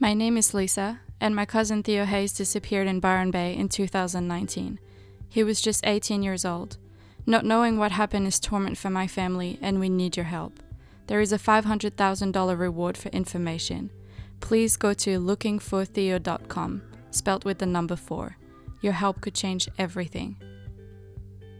My name is Lisa, and my cousin Theo Hayes disappeared in Byron Bay in 2019. He was just 18 years old. Not knowing what happened is torment for my family, and we need your help. There is a $500,000 reward for information. Please go to lookingfortheo.com, spelled with the number 4. Your help could change everything.